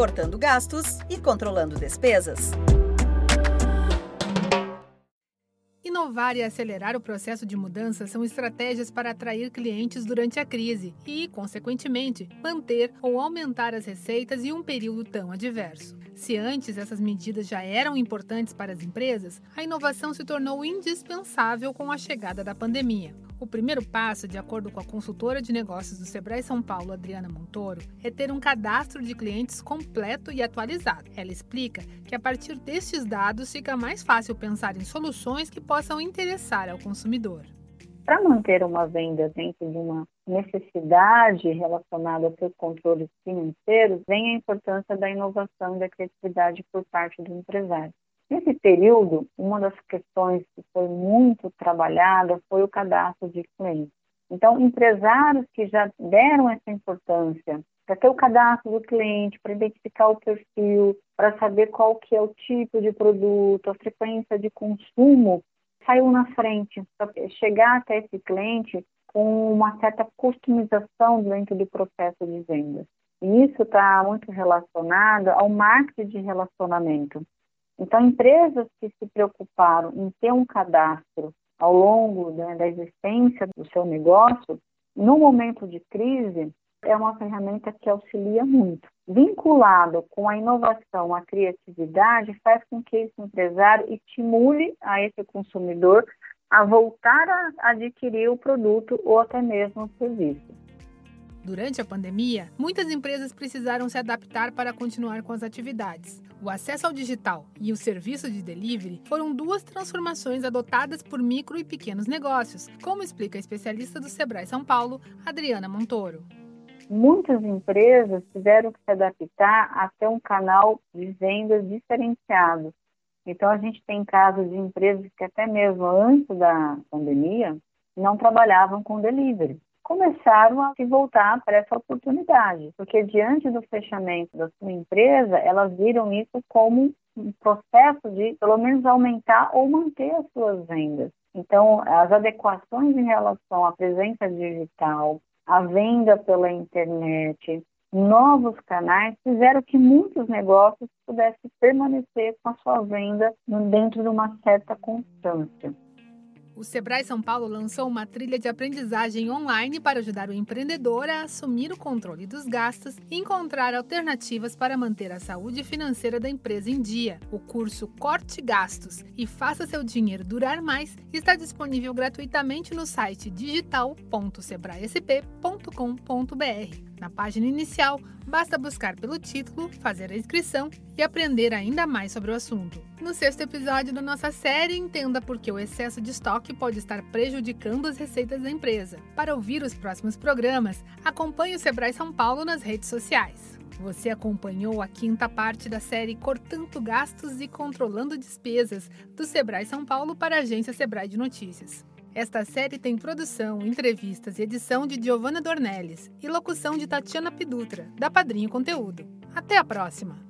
cortando gastos e controlando despesas. Inovar e acelerar o processo de mudança são estratégias para atrair clientes durante a crise e, consequentemente, manter ou aumentar as receitas em um período tão adverso. Se antes essas medidas já eram importantes para as empresas, a inovação se tornou indispensável com a chegada da pandemia. O primeiro passo, de acordo com a consultora de negócios do Sebrae São Paulo, Adriana Montoro, é ter um cadastro de clientes completo e atualizado. Ela explica que a partir destes dados fica mais fácil pensar em soluções que possam interessar ao consumidor. Para manter uma venda dentro de uma necessidade relacionada a seus controles financeiros, vem a importância da inovação e da criatividade por parte do empresário. Nesse período, uma das questões que foi muito trabalhada foi o cadastro de clientes. Então, empresários que já deram essa importância para ter o cadastro do cliente, para identificar o perfil, para saber qual que é o tipo de produto, a frequência de consumo, saiu na frente para chegar até esse cliente com uma certa customização dentro do processo de vendas. E isso está muito relacionado ao marketing de relacionamento. Então, empresas que se preocuparam em ter um cadastro ao longo né, da existência do seu negócio, no momento de crise, é uma ferramenta que auxilia muito. Vinculado com a inovação, a criatividade, faz com que esse empresário estimule a esse consumidor a voltar a adquirir o produto ou até mesmo o serviço. Durante a pandemia, muitas empresas precisaram se adaptar para continuar com as atividades. O acesso ao digital e o serviço de delivery foram duas transformações adotadas por micro e pequenos negócios, como explica a especialista do Sebrae São Paulo, Adriana Montoro. Muitas empresas tiveram que se adaptar a ter um canal de vendas diferenciado. Então, a gente tem casos de empresas que, até mesmo antes da pandemia, não trabalhavam com delivery começaram a se voltar para essa oportunidade, porque diante do fechamento da sua empresa, elas viram isso como um processo de, pelo menos, aumentar ou manter as suas vendas. Então, as adequações em relação à presença digital, a venda pela internet, novos canais fizeram que muitos negócios pudessem permanecer com a sua venda dentro de uma certa constância. O Sebrae São Paulo lançou uma trilha de aprendizagem online para ajudar o empreendedor a assumir o controle dos gastos e encontrar alternativas para manter a saúde financeira da empresa em dia. O curso Corte Gastos e Faça Seu Dinheiro Durar Mais está disponível gratuitamente no site digital.sebraesp.com.br. Na página inicial, basta buscar pelo título, fazer a inscrição e aprender ainda mais sobre o assunto. No sexto episódio da nossa série, entenda por que o excesso de estoque pode estar prejudicando as receitas da empresa. Para ouvir os próximos programas, acompanhe o Sebrae São Paulo nas redes sociais. Você acompanhou a quinta parte da série Cortando Gastos e Controlando Despesas do Sebrae São Paulo para a agência Sebrae de Notícias. Esta série tem produção, entrevistas e edição de Giovanna Dornelles e locução de Tatiana Pidutra, da Padrinho Conteúdo. Até a próxima!